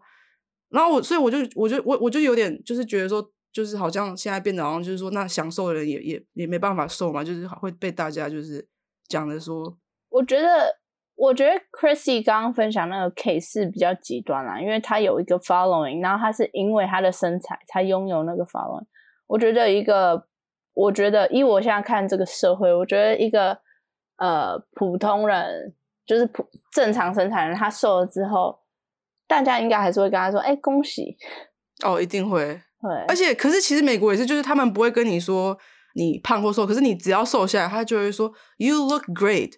然后我所以我就我就我我就有点就是觉得说，就是好像现在变得好像就是说，那享受的人也也也没办法瘦嘛，就是会被大家就是讲的说，我觉得。我觉得 Chrissy 刚刚分享那个 case 是比较极端啦，因为他有一个 following，然后他是因为他的身材才拥有那个 following。我觉得一个，我觉得以我现在看这个社会，我觉得一个呃普通人，就是普正常身材人，他瘦了之后，大家应该还是会跟他说：“哎，恭喜！”哦，一定会会。而且，可是其实美国也是，就是他们不会跟你说你胖或瘦，可是你只要瘦下来，他就会说 “You look great”。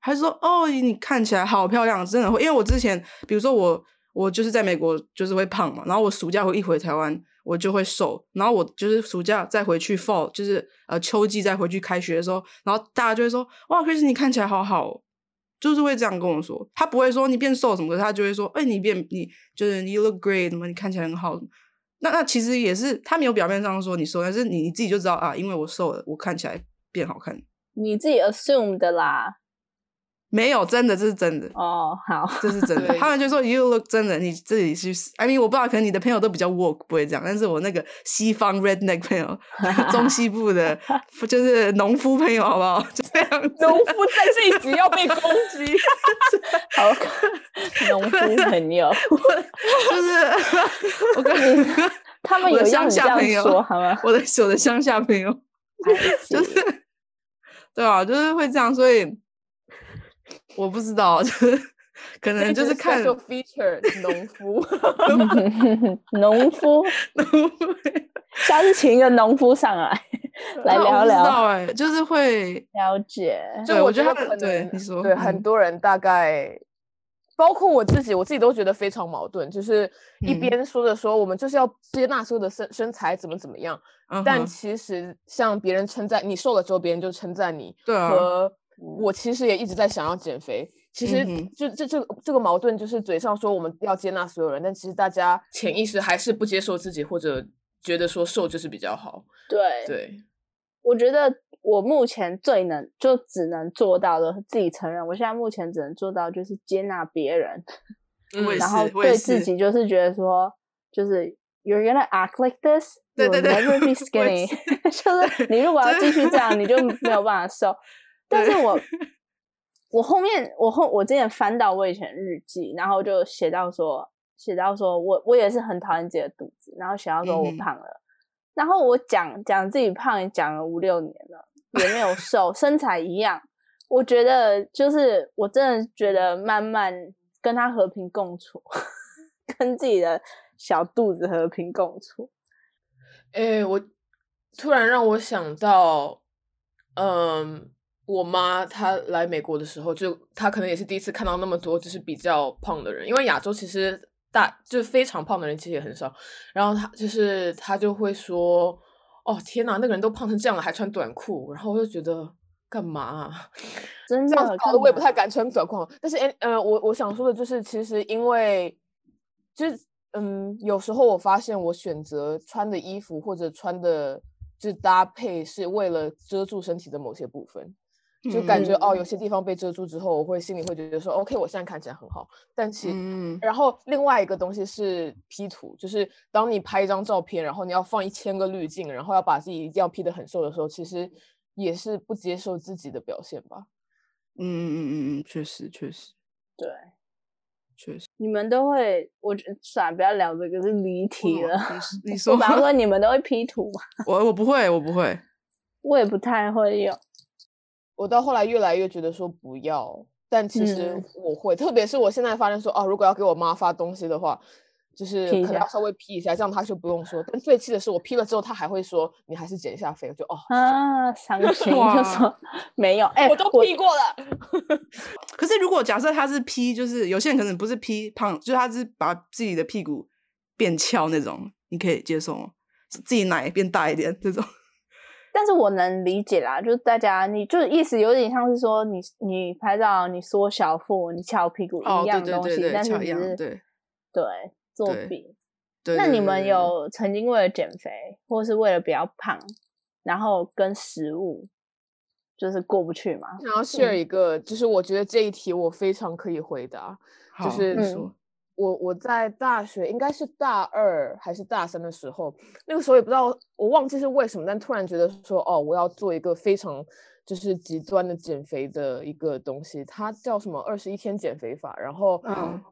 他说：“哦，你看起来好漂亮，真的会。因为我之前，比如说我，我就是在美国，就是会胖嘛。然后我暑假会一回台湾，我就会瘦。然后我就是暑假再回去 fall，就是呃秋季再回去开学的时候，然后大家就会说：哇，Chris，你看起来好好，就是会这样跟我说。他不会说你变瘦什么的，他就会说：哎，你变你就是 you look great，什么你看起来很好。那那其实也是他没有表面上说你瘦，但是你你自己就知道啊，因为我瘦了，我看起来变好看。你自己 assume 的啦。”没有，真的，这是真的哦。好，这是真的。他们就说 “you look 真的”，你自己去。I mean，我不知道，可能你的朋友都比较 work，不会这样。但是我那个西方 redneck 朋友，[laughs] 中西部的，就是农夫朋友，好不好？[laughs] 就这样。农夫在这一集要被攻击。[laughs] 好，农夫朋友，就是我跟你，他们有乡下朋友，好吗？我的我的乡下朋友，就是对啊，就是会这样，所以。我不知道，[laughs] 就是可能就是看 feature 农夫，[laughs] 农夫，农夫，下次请一个农夫上来来聊聊。哎，就是会了解。对，我觉得可能对你说，对很多人大概，包括我自己，我自己都觉得非常矛盾。就是一边说着说我们就是要接纳所有的身身材怎么怎么样，但其实像别人称赞你瘦了之后，别人就称赞你。对啊。我其实也一直在想要减肥，其实就这这这个矛盾就是嘴上说我们要接纳所有人，但其实大家潜意识还是不接受自己，或者觉得说瘦就是比较好。对对，我觉得我目前最能就只能做到的自己承认，我现在目前只能做到就是接纳别人，然后对自己就是觉得说就是 you're gonna act like this, you'll never be [laughs] skinny，[laughs] 就是你如果要继续这样，你就没有办法瘦。但是我 [laughs] 我后面我后我之前翻到我以前日记，然后就写到说写到说我我也是很讨厌自己的肚子，然后写到说我胖了，然后我讲讲自己胖也讲了五六年了，也没有瘦，身材一样。我觉得就是我真的觉得慢慢跟他和平共处，[laughs] 跟自己的小肚子和平共处。哎，我突然让我想到。嗯，我妈她来美国的时候，就她可能也是第一次看到那么多就是比较胖的人，因为亚洲其实大就是非常胖的人其实也很少。然后她就是她就会说：“哦天呐，那个人都胖成这样了，还穿短裤。”然后我就觉得干嘛？[laughs] 真的，搞得我也不太敢穿短裤。但是，哎，呃，我我想说的就是，其实因为就是嗯，有时候我发现我选择穿的衣服或者穿的。是搭配是为了遮住身体的某些部分，就感觉哦，有些地方被遮住之后，我会心里会觉得说，OK，我现在看起来很好。但其然后另外一个东西是 P 图，就是当你拍一张照片，然后你要放一千个滤镜，然后要把自己一定要 P 的很瘦的时候，其实也是不接受自己的表现吧。嗯嗯嗯嗯嗯，确实确实，对。确实，你们都会，我觉算了，不要聊这个，是离题了。你 [laughs] 说，我本来说 [laughs] 你们都会 P 图吗。我我不会，我不会，我也不太会用。我到后来越来越觉得说不要，但其实我会，特别是我现在发现说，哦，如果要给我妈发东西的话。就是可能要稍微 P 一下，这样她就不用说。但最气的是，我 P 了之后，她还会说你还是减一下肥。我就哦啊，伤心 [laughs] 就说没有，哎，我都 P 过了。[laughs] 可是如果假设他是 P，就是有些人可能不是 P 胖，就是他是把自己的屁股变翘那种，你可以接受吗？自己奶变大一点这种。但是我能理解啦，就是大家，你就是意思有点像是说，你你拍照你缩小腹，你翘屁股一样东西，但是只是对对。作弊，那你们有曾经为了减肥，或是为了比较胖，然后跟食物就是过不去吗？想要 share 一个，就是我觉得这一题我非常可以回答，就是我我在大学应该是大二还是大三的时候，那个时候也不知道我忘记是为什么，但突然觉得说哦，我要做一个非常就是极端的减肥的一个东西，它叫什么二十一天减肥法，然后嗯。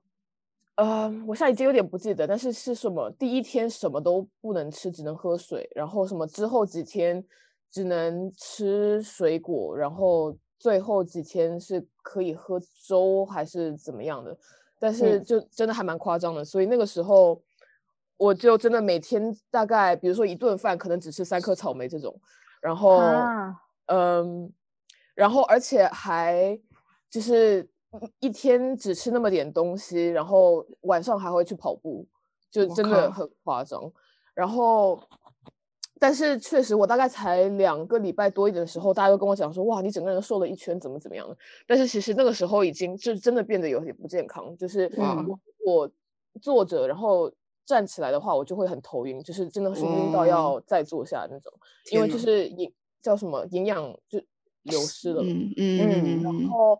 呃，我现在已经有点不记得，但是是什么？第一天什么都不能吃，只能喝水，然后什么之后几天只能吃水果，然后最后几天是可以喝粥还是怎么样的？但是就真的还蛮夸张的，所以那个时候我就真的每天大概，比如说一顿饭可能只吃三颗草莓这种，然后嗯，然后而且还就是。一天只吃那么点东西，然后晚上还会去跑步，就真的很夸张。然后，但是确实，我大概才两个礼拜多一点的时候，大家都跟我讲说：“哇，你整个人瘦了一圈，怎么怎么样的？”但是其实那个时候已经就真的变得有点不健康，就是我坐着然后站起来的话，我就会很头晕，就是真的是晕到要再坐下那种，因为就是营叫什么营养就流失了，嗯嗯，然后。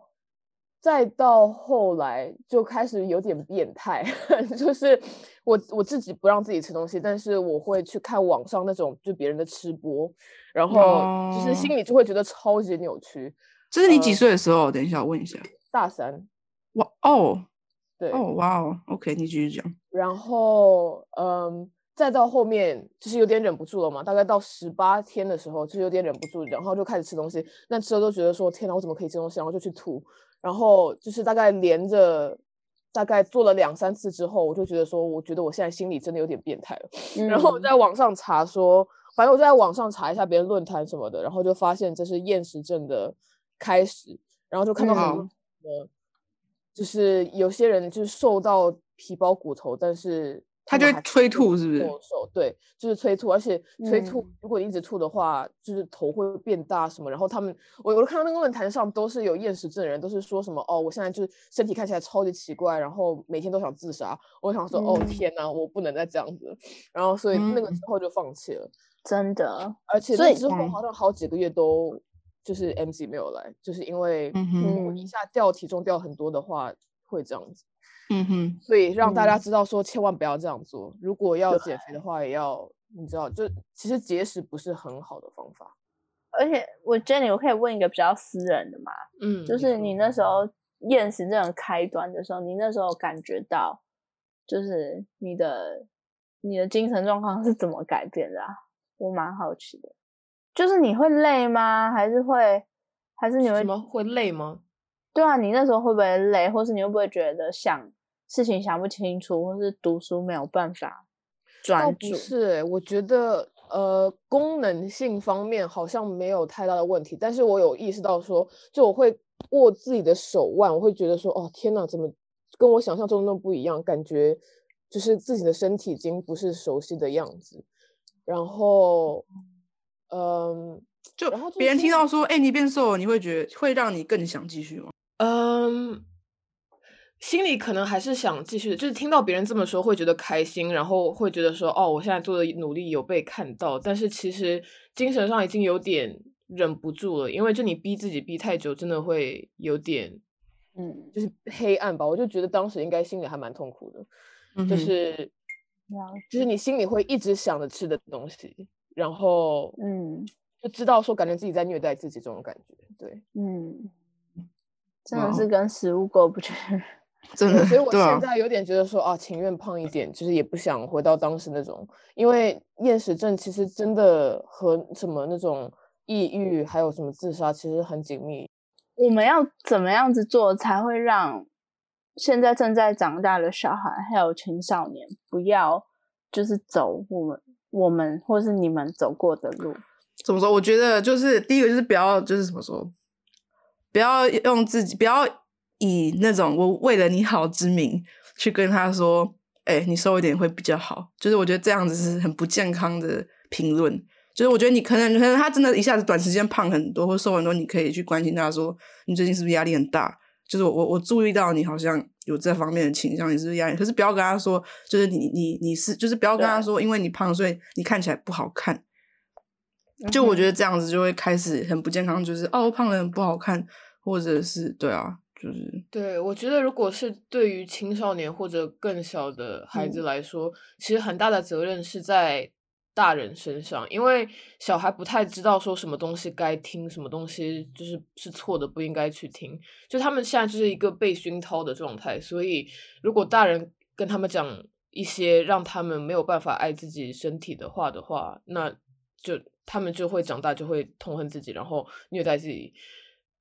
再到后来就开始有点变态，[laughs] 就是我我自己不让自己吃东西，但是我会去看网上那种就别人的吃播，然后就是心里就会觉得超级扭曲。这是你几岁的时候？等一下我问一下。大三。哇哦，对哦哇哦，OK，你继续讲。然后嗯，再到后面就是有点忍不住了嘛，大概到十八天的时候就有点忍不住，然后就开始吃东西。那吃了都觉得说天哪，我怎么可以吃东西？然后就去吐。然后就是大概连着，大概做了两三次之后，我就觉得说，我觉得我现在心里真的有点变态了。然后在网上查说，反正我在网上查一下别人论坛什么的，然后就发现这是厌食症的开始。然后就看到很多，就是有些人就是瘦到皮包骨头，但是。他就会催吐，是不是？瘦，对，就是催吐，而且催吐，如果你一直吐的话，就是头会变大什么。然后他们，我我看到那个论坛上都是有厌食症的人，都是说什么哦，我现在就是身体看起来超级奇怪，然后每天都想自杀。我想说，哦天哪，我不能再这样子。然后所以那个之后就放弃了，真的。而且那之后好像好几个月都就是 MC 没有来，就是因为嗯一下掉体重掉很多的话会这样子。嗯哼，所以让大家知道说，千万不要这样做。如果要减肥的话，也要你知道，就其实节食不是很好的方法。而且我 Jenny，我可以问一个比较私人的嘛？嗯，就是你那时候厌食这种开端的时候，你那时候感觉到，就是你的你的精神状况是怎么改变的？我蛮好奇的。就是你会累吗？还是会？还是你会什么会累吗？对啊，你那时候会不会累，或是你会不会觉得想事情想不清楚，或是读书没有办法专注？是，我觉得，呃功能性方面好像没有太大的问题，但是我有意识到说，就我会握自己的手腕，我会觉得说，哦天哪，怎么跟我想象中那么不一样？感觉就是自己的身体已经不是熟悉的样子。然后，嗯，就别人听到说，哎，你变瘦了，你会觉得会让你更想继续吗？嗯。心里可能还是想继续，就是听到别人这么说会觉得开心，然后会觉得说哦，我现在做的努力有被看到，但是其实精神上已经有点忍不住了，因为就你逼自己逼太久，真的会有点，嗯，就是黑暗吧。我就觉得当时应该心里还蛮痛苦的，就是，就是你心里会一直想着吃的东西，然后嗯，就知道说感觉自己在虐待自己这种感觉，对，嗯，真的是跟食物过不去。[laughs] 真的，所以我现在有点觉得说啊，情愿胖一点，就是也不想回到当时那种，因为厌食症其实真的和什么那种抑郁，还有什么自杀，其实很紧密。我们要怎么样子做才会让现在正在长大的小孩还有青少年不要就是走我们我们或是你们走过的路？怎么说？我觉得就是第一个就是不要就是怎么说，不要用自己不要。以那种我为了你好之名去跟他说，哎，你瘦一点会比较好。就是我觉得这样子是很不健康的评论。就是我觉得你可能可能他真的一下子短时间胖很多或瘦很多，你可以去关心他说，你最近是不是压力很大？就是我我我注意到你好像有这方面的倾向，你是不是压力？可是不要跟他说，就是你你你是就是不要跟他说，因为你胖所以你看起来不好看。就我觉得这样子就会开始很不健康，就是哦胖了很不好看，或者是对啊。就是对，我觉得如果是对于青少年或者更小的孩子来说，其实很大的责任是在大人身上，因为小孩不太知道说什么东西该听，什么东西就是是错的，不应该去听。就他们现在就是一个被熏陶的状态，所以如果大人跟他们讲一些让他们没有办法爱自己身体的话的话，那就他们就会长大就会痛恨自己，然后虐待自己。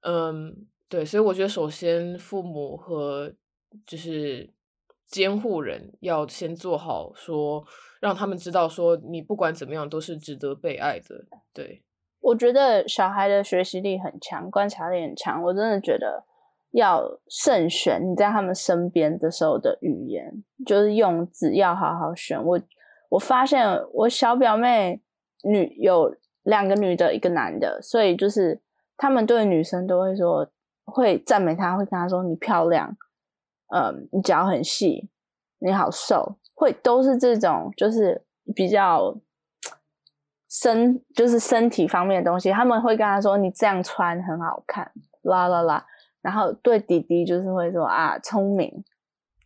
嗯。对，所以我觉得首先父母和就是监护人要先做好，说让他们知道，说你不管怎么样都是值得被爱的。对，我觉得小孩的学习力很强，观察力很强，我真的觉得要慎选你在他们身边的时候的语言，就是用字要好好选。我我发现我小表妹女有两个女的，一个男的，所以就是他们对女生都会说。会赞美他，会跟他说你漂亮，嗯，你脚很细，你好瘦，会都是这种，就是比较身，就是身体方面的东西。他们会跟他说你这样穿很好看，啦啦啦。然后对弟弟就是会说啊，聪明，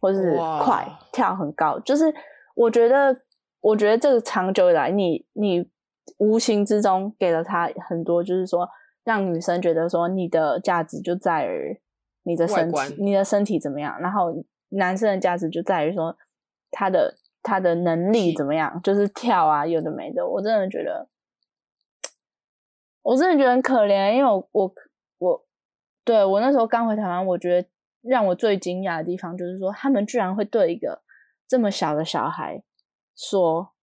或是快，跳很高。就是我觉得，我觉得这个长久以来，你你无形之中给了他很多，就是说。让女生觉得说你的价值就在于你的身体，你的身体怎么样？然后男生的价值就在于说他的他的能力怎么样？就是跳啊，有的没的。我真的觉得，我真的觉得很可怜，因为我我我对我那时候刚回台湾，我觉得让我最惊讶的地方就是说，他们居然会对一个这么小的小孩说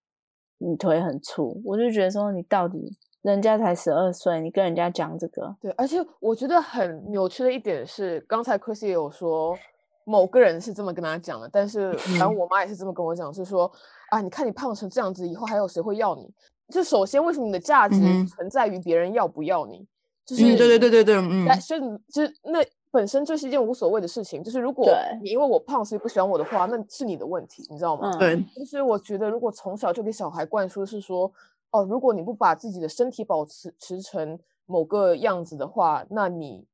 你腿很粗，我就觉得说你到底。人家才十二岁，你跟人家讲这个？对，而且我觉得很扭曲的一点是，刚才 Chris 也有说，某个人是这么跟他讲的，但是反正我妈也是这么跟我讲，是说啊，你看你胖成这样子，以后还有谁会要你？就首先，为什么你的价值存在于别人要不要你？就是对对对对对，嗯，但是就是那本身就是一件无所谓的事情。就是如果你因为我胖所以不喜欢我的话，那是你的问题，你知道吗？对。就是我觉得，如果从小就给小孩灌输是说。哦，如果你不把自己的身体保持持成某个样子的话，那你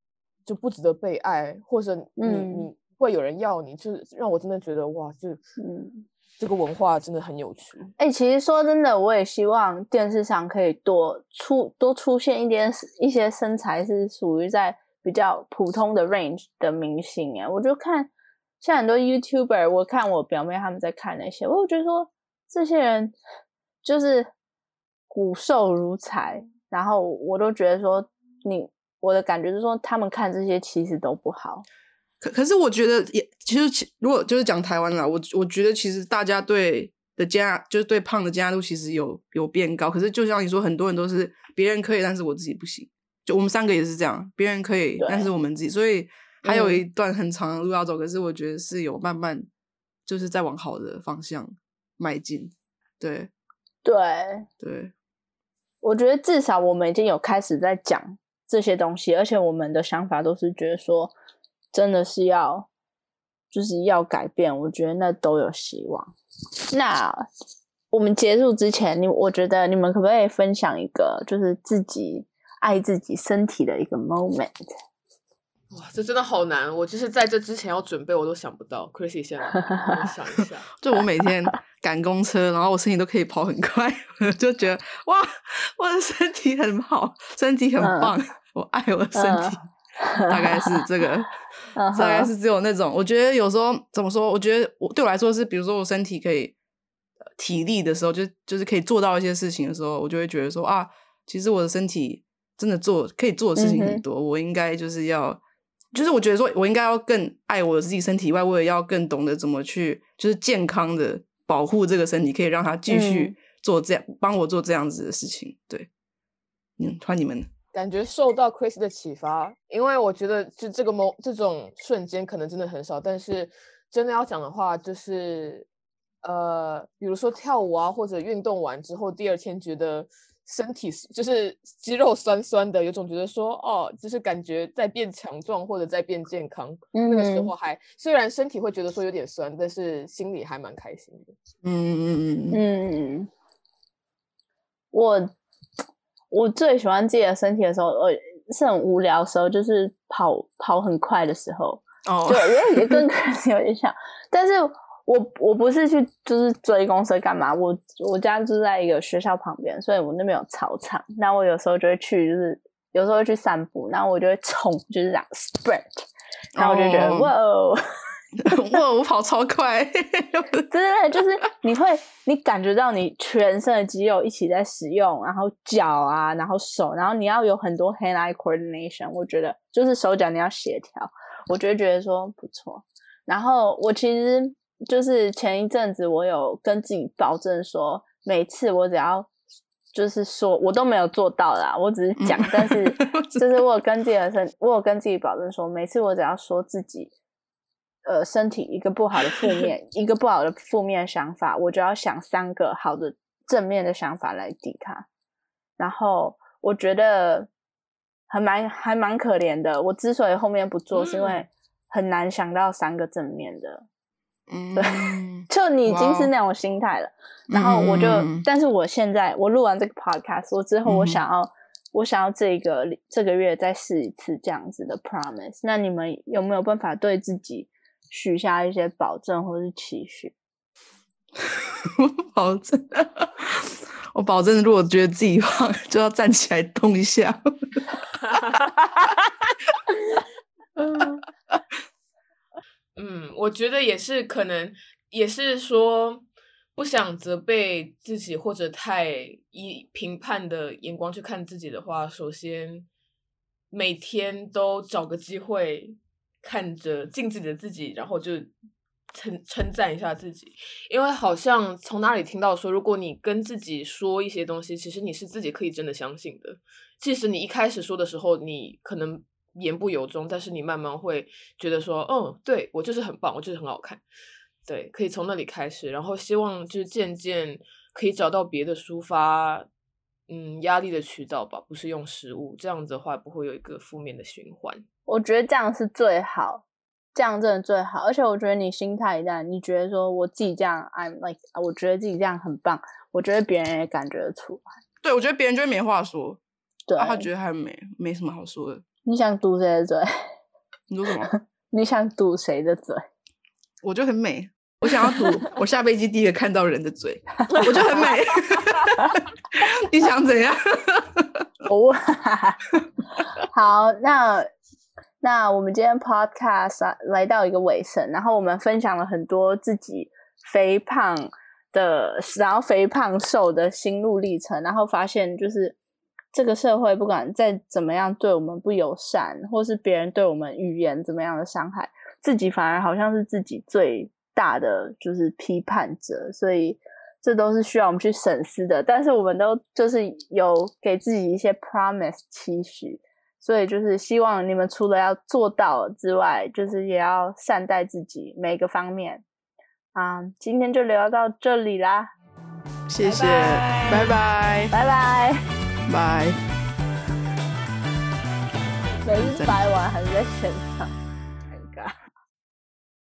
就不值得被爱，或者你你会有人要你，就是让我真的觉得哇，就嗯，这个文化真的很有趣。哎，其实说真的，我也希望电视上可以多出多出现一点一些身材是属于在比较普通的 range 的明星。哎，我就看像很多 YouTuber，我看我表妹他们在看那些，我觉得说这些人就是。骨瘦如柴，然后我都觉得说你，我的感觉是说他们看这些其实都不好。可可是我觉得也其实其，如果就是讲台湾啦，我我觉得其实大家对的加，就是对胖的加度其实有有变高。可是就像你说，很多人都是别人可以，但是我自己不行。就我们三个也是这样，别人可以，但是我们自己，所以还有一段很长的路要走。可是我觉得是有慢慢，就是在往好的方向迈进。对，对，对。我觉得至少我们已经有开始在讲这些东西，而且我们的想法都是觉得说，真的是要就是要改变。我觉得那都有希望。那我们结束之前，你我觉得你们可不可以分享一个就是自己爱自己身体的一个 moment？哇，这真的好难！我就是在这之前要准备，我都想不到。Chrissy 先想 [laughs] 一下，就我每天赶公车，然后我身体都可以跑很快，[laughs] 就觉得 [laughs] 哇，我的身体很好，身体很棒，我爱我的身体。大概是这个，大概是只有那种。我觉得有时候怎么说？我觉得我对我来说是，比如说我身体可以体力的时候，就就是可以做到一些事情的时候，我就会觉得说啊，其实我的身体真的做可以做的事情很多，我应该就是要。就是我觉得说，我应该要更爱我自己身体外，我也要更懂得怎么去，就是健康的保护这个身体，可以让他继续做这样，帮我做这样子的事情。对，嗯，欢迎你们。感觉受到 Chris 的启发，因为我觉得就这个某这种瞬间可能真的很少，但是真的要讲的话，就是呃，比如说跳舞啊，或者运动完之后，第二天觉得。身体就是肌肉酸酸的，有种觉得说哦，就是感觉在变强壮或者在变健康。那个时候还虽然身体会觉得说有点酸，但是心里还蛮开心的。嗯嗯嗯嗯嗯。我我最喜欢自己的身体的时候，我是很无聊的时候，就是跑跑很快的时候。哦。对，因为也跟 Chris 有点像，但是。我我不是去就是追公司干嘛？我我家住在一个学校旁边，所以我那边有操场。那我有时候就会去，就是有时候会去散步，然后我就会冲，就是这样 sprint，然后我就觉得哇哦，[laughs] 哇，我跑超快，[laughs] 真的，就是你会你感觉到你全身的肌肉一起在使用，然后脚啊，然后手，然后你要有很多 hand eye coordination。我觉得就是手脚你要协调，我觉得觉得说不错。然后我其实。就是前一阵子，我有跟自己保证说，每次我只要就是说，我都没有做到啦，我只是讲，但是就是我有跟自己的身，我有跟自己保证说，每次我只要说自己呃身体一个不好的负 [laughs] 面，一个不好的负面想法，我就要想三个好的正面的想法来抵抗。然后我觉得还蛮还蛮可怜的，我之所以后面不做，是因为很难想到三个正面的。嗯，对，[laughs] 就你已经是那种心态了，然后我就，但是我现在我录完这个 podcast，我之后我想要，我想要这个这个月再试一次这样子的 promise。那你们有没有办法对自己许下一些保证或是期许？我 [laughs] 保证，我保证，如果觉得自己胖，就要站起来动一下。嗯。[laughs] 嗯，我觉得也是，可能也是说不想责备自己或者太以评判的眼光去看自己的话，首先每天都找个机会看着镜子里的自己，然后就称称赞一下自己，因为好像从哪里听到说，如果你跟自己说一些东西，其实你是自己可以真的相信的，即使你一开始说的时候，你可能。言不由衷，但是你慢慢会觉得说，嗯，对我就是很棒，我就是很好看，对，可以从那里开始，然后希望就是渐渐可以找到别的抒发，嗯，压力的渠道吧，不是用食物，这样子的话不会有一个负面的循环。我觉得这样是最好，这样真的最好，而且我觉得你心态一旦你觉得说我自己这样，I'm like，我觉得自己这样很棒，我觉得别人也感觉得出来。对，我觉得别人就会没话说，对，他觉得还没没什么好说的。你想堵谁的嘴？[laughs] 你说什么？[laughs] 你想堵谁的嘴？我就很美，我想要堵我下飞机第一个看到人的嘴，我就很美。[laughs] 你想怎样？哦，好，那那我们今天 podcast 来到一个尾声，然后我们分享了很多自己肥胖的，然后肥胖瘦的心路历程，然后发现就是。这个社会不管再怎么样对我们不友善，或是别人对我们语言怎么样的伤害，自己反而好像是自己最大的就是批判者。所以这都是需要我们去审视的。但是我们都就是有给自己一些 promise 期许，所以就是希望你们除了要做到之外，就是也要善待自己每个方面。啊，今天就聊到这里啦，谢谢，拜拜，拜拜，拜。每次掰完还是在线上，尴尬。